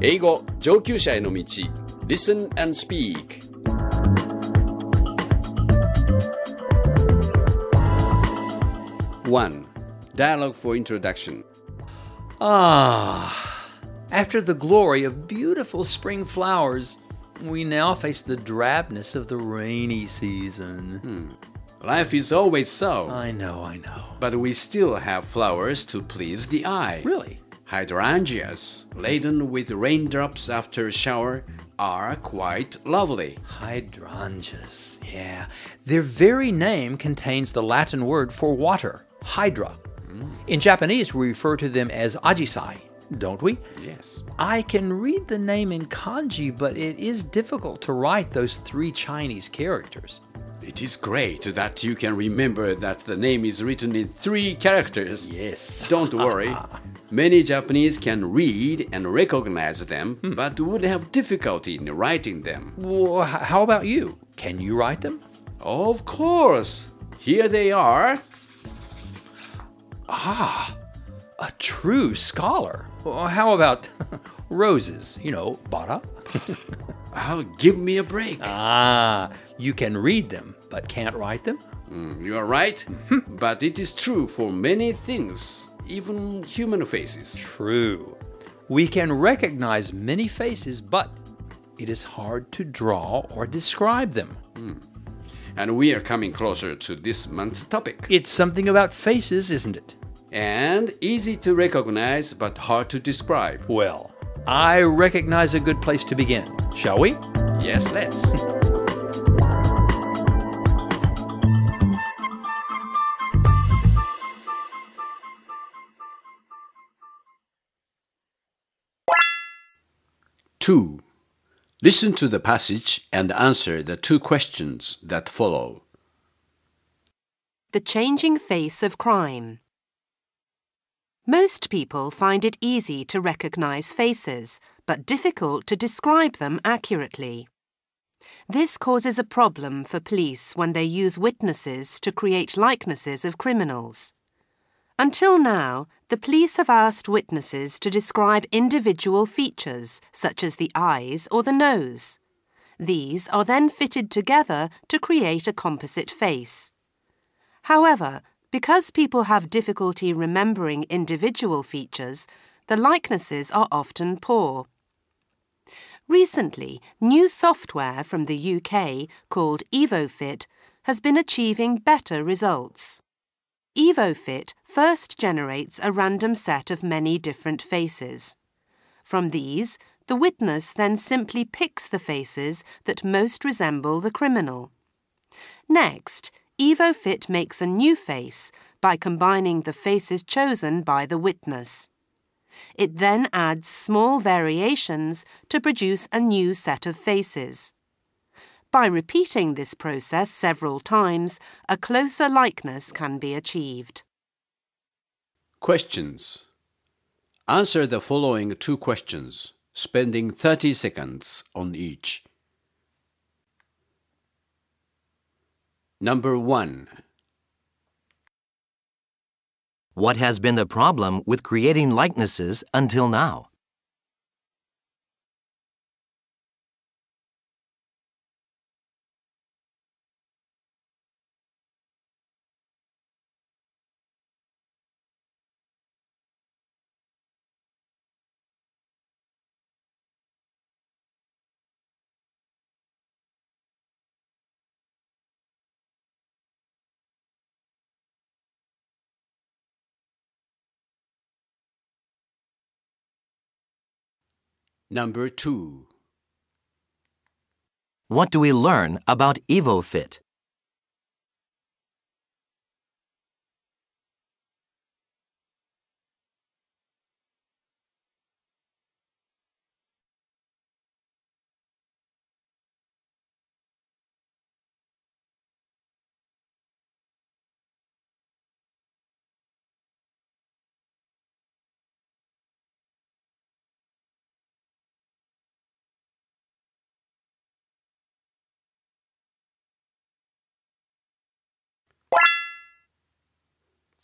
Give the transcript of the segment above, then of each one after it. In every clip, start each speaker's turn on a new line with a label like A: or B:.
A: 英語上級者への道 Listen and Speak One Dialogue for Introduction
B: Ah, after the glory of beautiful spring flowers, we now face the drabness of the rainy season.
A: Life is always so
B: I know, I know.
A: but we still have flowers to please the eye
B: Really?
A: Hydrangeas laden with raindrops after a shower are quite lovely
B: Hydrangeas. Yeah. Their very name contains the Latin word for water, hydra. Mm. In Japanese, we refer to them as ajisai, don't we?
A: Yes
B: I can read the name in kanji, but it is difficult to write those three Chinese characters.
A: It is great that you can remember that the name is written in three characters.
B: Yes.
A: Don't worry. Many Japanese can read and recognize them, but would have difficulty in writing them.
B: Well, how about you? Can you write them?
A: Of course. Here they are.
B: Ah, a true scholar. Well, how about roses? You know, bara.
A: Oh, give me a break.
B: Ah, you can read them, but can't write them?
A: Mm, you are right. but it is true for many things, even human faces.
B: True. We can recognize many faces, but it is hard to draw or describe them. Hmm.
A: And we are coming closer to this month's topic.
B: It's something about faces, isn't it?
A: And easy to recognize, but hard to describe.
B: Well, I recognize a good place to begin. Shall we?
A: Yes, let's. Two. Listen to the passage and answer the two questions that follow.
C: The changing face of crime. Most people find it easy to recognize faces, but difficult to describe them accurately. This causes a problem for police when they use witnesses to create likenesses of criminals. Until now, the police have asked witnesses to describe individual features, such as the eyes or the nose. These are then fitted together to create a composite face. However, because people have difficulty remembering individual features, the likenesses are often poor. Recently, new software from the UK called EvoFit has been achieving better results. EvoFit first generates a random set of many different faces. From these, the witness then simply picks the faces that most resemble the criminal. Next, EvoFit makes a new face by combining the faces chosen by the witness. It then adds small variations to produce a new set of faces. By repeating this process several times, a closer likeness can be achieved.
A: Questions. Answer the following two questions, spending 30 seconds on each. Number 1.
D: What has been the problem with creating likenesses until now?
A: Number 2.
D: What do we learn about EvoFit?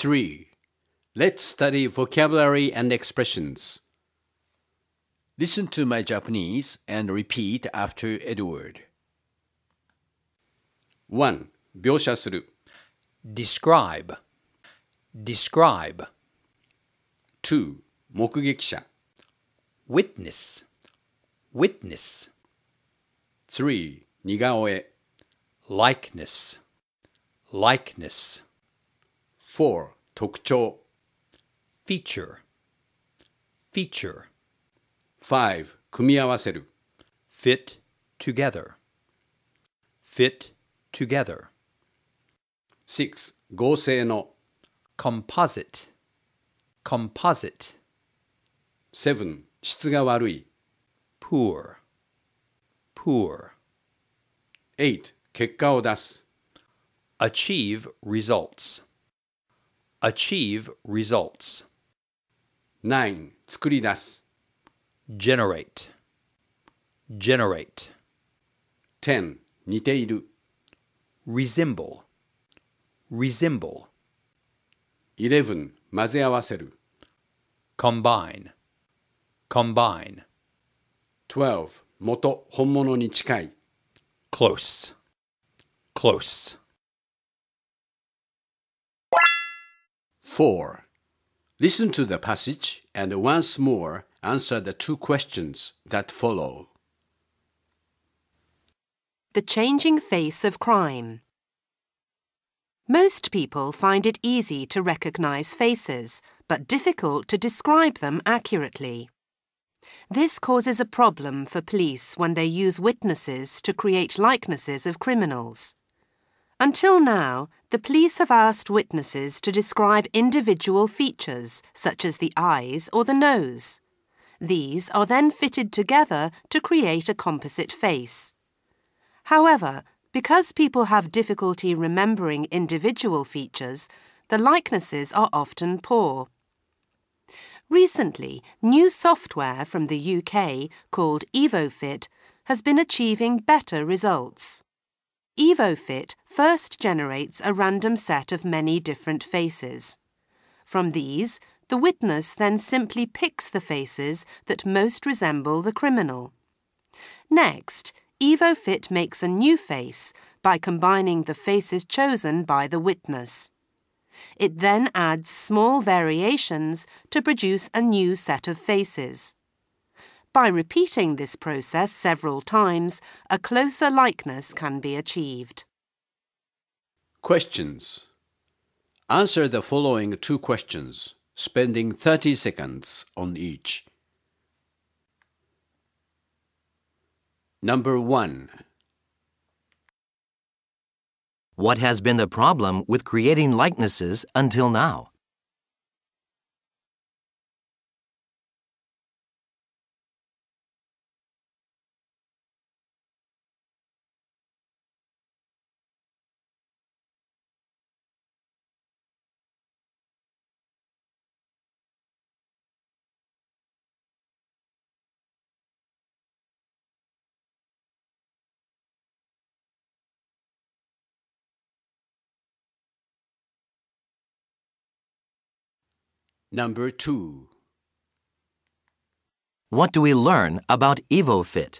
A: Three. Let's study vocabulary and expressions. Listen to my Japanese and repeat after Edward. 1. 描写する
B: describe, describe,
A: 2. 目撃者
B: witness, witness,
A: 3. 似顔絵
B: likeness, likeness,
A: 4. 特徴
B: feature, feature,
A: 5. 組み合わせる
B: fit together, fit together,
A: 6. 合成の
B: composite, composite,
A: 7. 質が悪い
B: poor, poor,
A: 8. 結果を出す
B: achieve results, achieve results,
A: 9. 作り出す
B: generate, generate,
A: 10. 似ている
B: resemble, resemble,
A: 11. 混ぜ合わせる
B: combine, combine,
A: 12. 元本物に近い
B: close, close.
A: 4. Listen to the passage and once more answer the two questions that follow.
C: The changing face of crime. Most people find it easy to recognize faces, but difficult to describe them accurately. This causes a problem for police when they use witnesses to create likenesses of criminals. Until now, the police have asked witnesses to describe individual features, such as the eyes or the nose. These are then fitted together to create a composite face. However, because people have difficulty remembering individual features, the likenesses are often poor. Recently, new software from the UK called EvoFit has been achieving better results. EvoFit first generates a random set of many different faces. From these, the witness then simply picks the faces that most resemble the criminal. Next, EvoFit makes a new face by combining the faces chosen by the witness. It then adds small variations to produce a new set of faces. By repeating this process several times, a closer likeness can be achieved.
A: Questions. Answer the following two questions, spending 30 seconds on each. Number 1.
D: What has been the problem with creating likenesses until now?
A: Number 2.
D: What do we learn about EvoFit?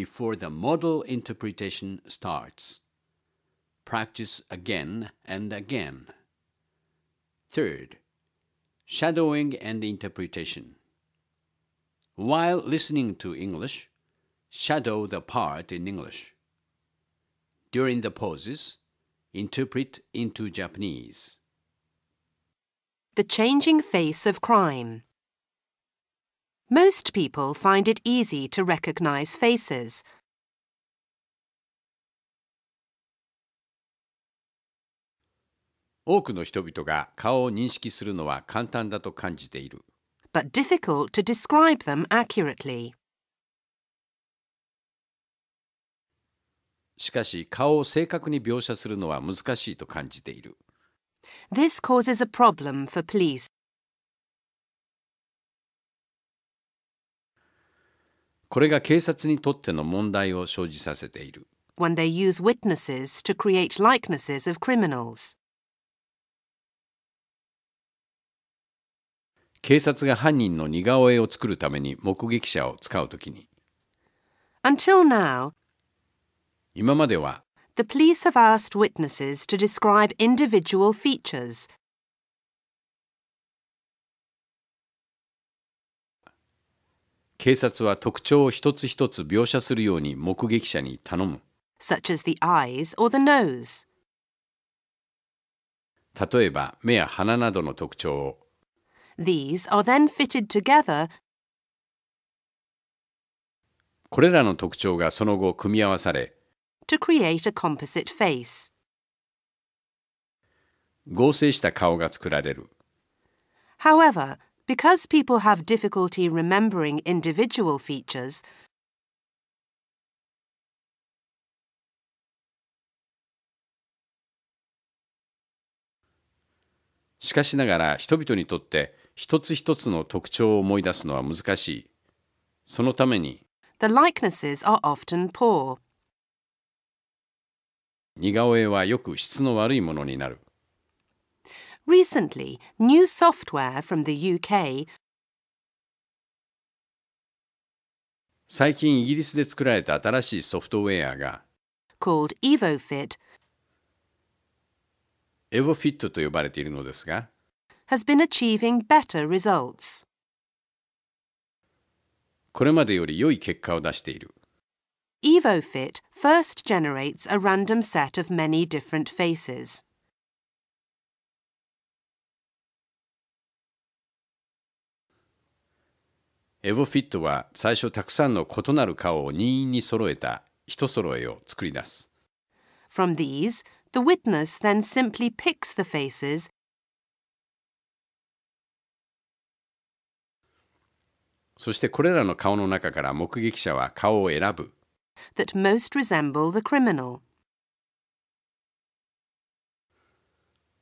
A: before the model interpretation starts. Practice again and again. Third, shadowing and interpretation. While listening to English, shadow the part in English. During the pauses, interpret into Japanese.
C: The changing face of crime. Most people find it easy to recognize faces. "
A: 多くの人々が顔を認識するのは簡単だと感じている。
C: but difficult to describe them accurately.
A: しかし顔を正確に描写するのは難しいと感じている。
C: This causes a problem for police.
A: これが警察にとっての問題を生じさせている。
C: when they use witnesses to create likenesses of criminals.
A: 警察が犯人の似顔絵を作るために目撃者を使うときに、
C: Until now,
A: 今までは
C: the police have asked witnesses to describe individual features.
A: 警察は特徴を一つ一つ描写するように目撃者に頼む。
C: such as the eyes or the nose.
A: 例えば目や鼻などの特徴を
C: These are then fitted together
A: これらの特徴がその後組み合わされ
C: to create a composite face.
A: 合成した顔が作られる
C: However, because people have difficulty remembering individual features,
A: しかしながら人々にとって一つ一つの特徴を思い出すのは難しいそのために
C: the likenesses are often poor.
A: 似顔絵はよく質の悪いものになる
C: Recently, new software from the UK
A: 最近イギリスで作られた新しいソフトウェアが
C: called EvoFit
A: エボフィットと呼ばれているのですが
C: has been achieving better results.
A: これまでより良い結果を出している
C: EvoFit first generates a random set of many different faces.
A: エボフィットは最初たくさんの異なる顔を任意に揃えた一揃えを作り出す
C: From these, the witness then simply picks the faces
A: そしてこれらの顔の中から目撃者は顔を選ぶ
C: that most resemble the criminal.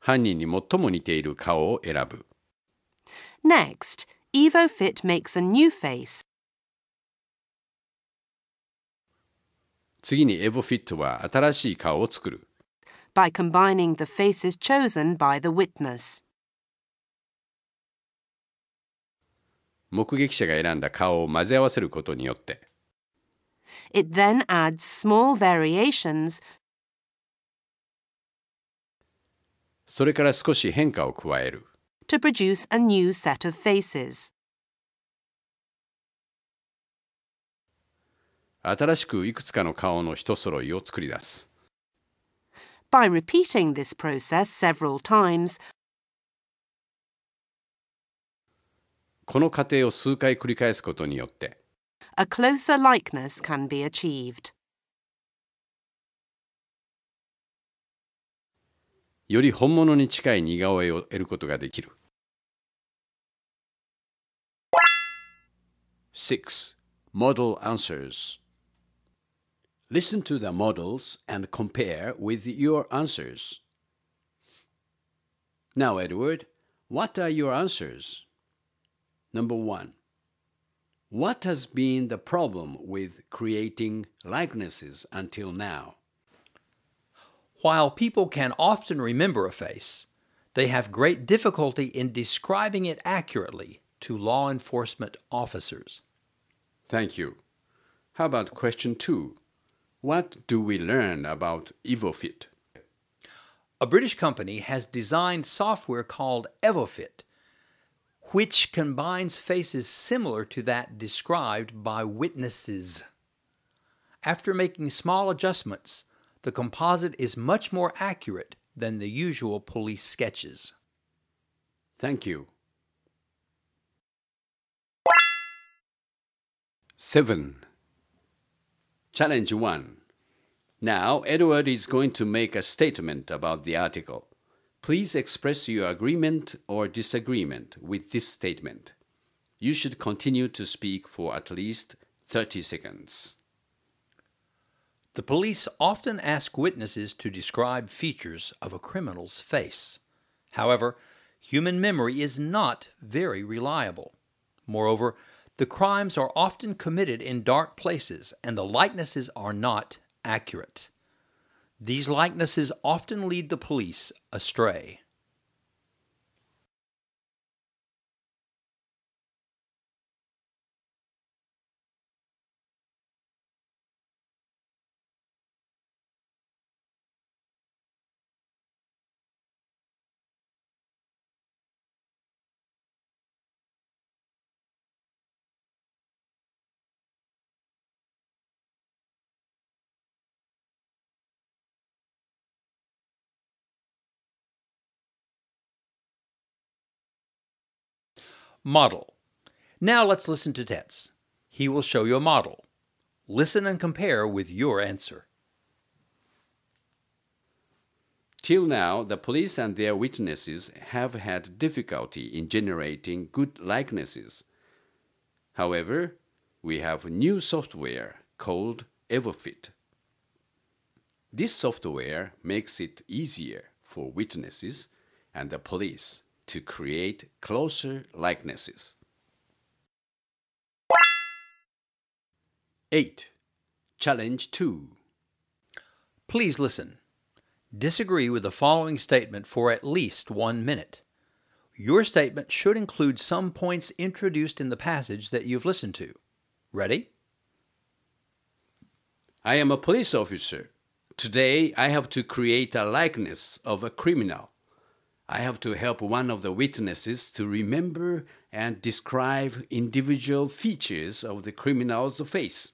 A: 犯人に最も似ている顔を選ぶ
C: Next, EvoFit makes a new face
A: 次にエボフィットは新しい顔を作る
C: by combining the faces chosen by the witness.
A: 目撃者が選んだ顔を混ぜ合わせることによって
C: It then adds small variations
A: それから少し変化を加える
C: to produce a new set of faces.
A: 新しくいくつかの顔の一揃いを作り出す
C: By repeating this process several times,
A: この過程を数回繰り返すことによって
C: a closer likeness can be achieved.
A: より本物に近い似顔絵を得ることができる 6. Model answers Listen to the models and compare with your answers. Now, Edward, what are your answers? Number one. What has been the problem with creating likenesses until now?
B: While people can often remember a face, they have great difficulty in describing it accurately to law enforcement officers.
A: Thank you. How about question two? What do we learn about EvoFit?
B: A British company has designed software called EvoFit, which combines faces similar to that described by witnesses. After making small adjustments, the composite is much more accurate than the usual police sketches.
A: Thank you. 7. Challenge 1. Now, Edward is going to make a statement about the article. Please express your agreement or disagreement with this statement. You should continue to speak for at least 30 seconds.
B: The police often ask witnesses to describe features of a criminal's face. However, human memory is not very reliable. Moreover, the crimes are often committed in dark places and the likenesses are not accurate. These likenesses often lead the police astray. Model. Now let's listen to Tets. He will show you a model. Listen and compare with your answer.
A: Till now, the police and their witnesses have had difficulty in generating good likenesses. However, we have new software called EvoFit. This software makes it easier for witnesses and the police to create closer likenesses. 8. Challenge 2.
B: Please listen. Disagree with the following statement for at least one minute. Your statement should include some points introduced in the passage that you've listened to. Ready?
A: I am a police officer. Today I have to create a likeness of a criminal. I have to help one of the witnesses to remember and describe individual features of the criminal's face.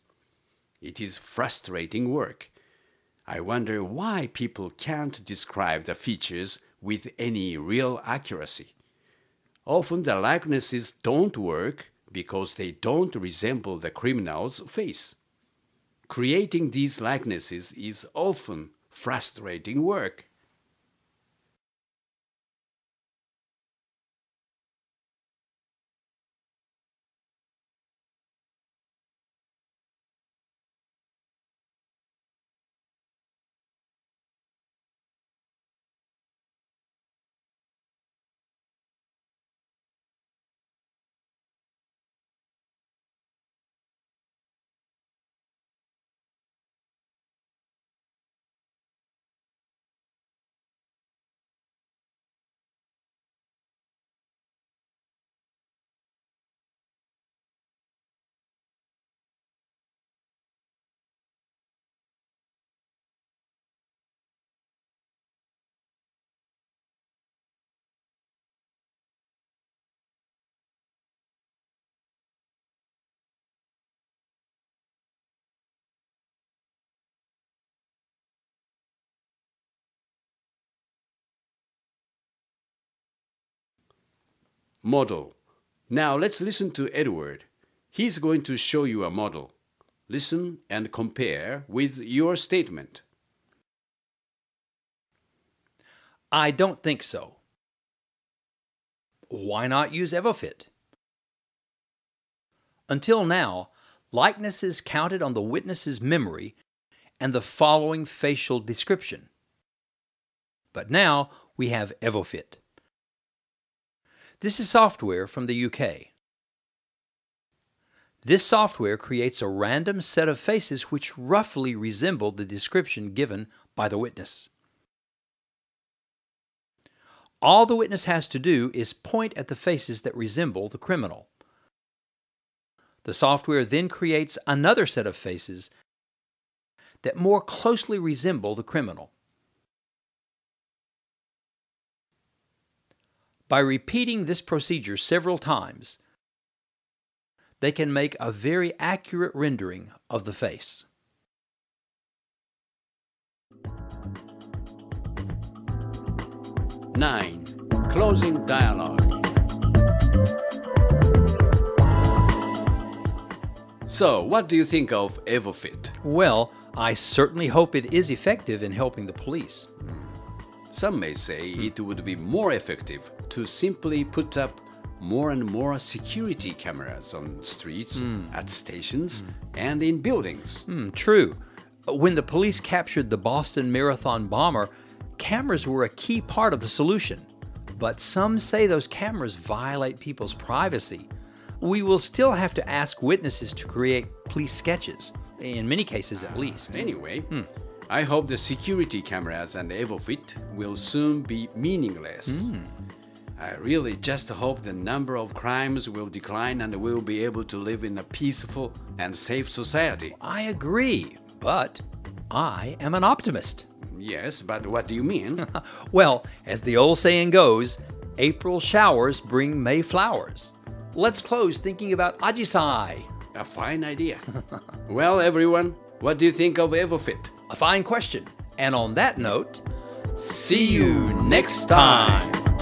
A: It is frustrating work. I wonder why people can't describe the features with any real accuracy. Often the likenesses don't work because they don't resemble the criminal's face. Creating these likenesses is often frustrating work. Model. Now let's listen to Edward. He's going to show you a model. Listen and compare with your statement.
B: I don't think so. Why not use EvoFit? Until now, likenesses counted on the witness's memory and the following facial description. But now we have EvoFit. This is software from the UK. This software creates a random set of faces which roughly resemble the description given by the witness. All the witness has to do is point at the faces that resemble the criminal. The software then creates another set of faces that more closely resemble the criminal. By repeating this procedure several times, they can make a very accurate rendering of the face.
A: Nine. Closing dialogue. So, what do you think of EvoFit?
B: Well, I certainly hope it is effective in helping the police. Hmm.
A: Some may say it would be more effective to simply put up more and more security cameras on streets, hmm. at stations, and in buildings.
B: Hmm, true. When the police captured the Boston Marathon bomber, cameras were a key part of the solution. But some say those cameras violate people's privacy. We will still have to ask witnesses to create police sketches, in many cases at least.
A: Anyway, hmm. I hope the security cameras and EvoFit will soon be meaningless. Hmm. I really just hope the number of crimes will decline and we'll be able to live in a peaceful and safe society.
B: I agree, but I am an optimist.
A: Yes, but what do you mean?
B: Well, as the old saying goes, April showers bring May flowers. Let's close thinking about Ajisai.
A: a fine idea. well, everyone, what do you think of EvoFit?
B: A fine question. And on that note,
A: See you next time.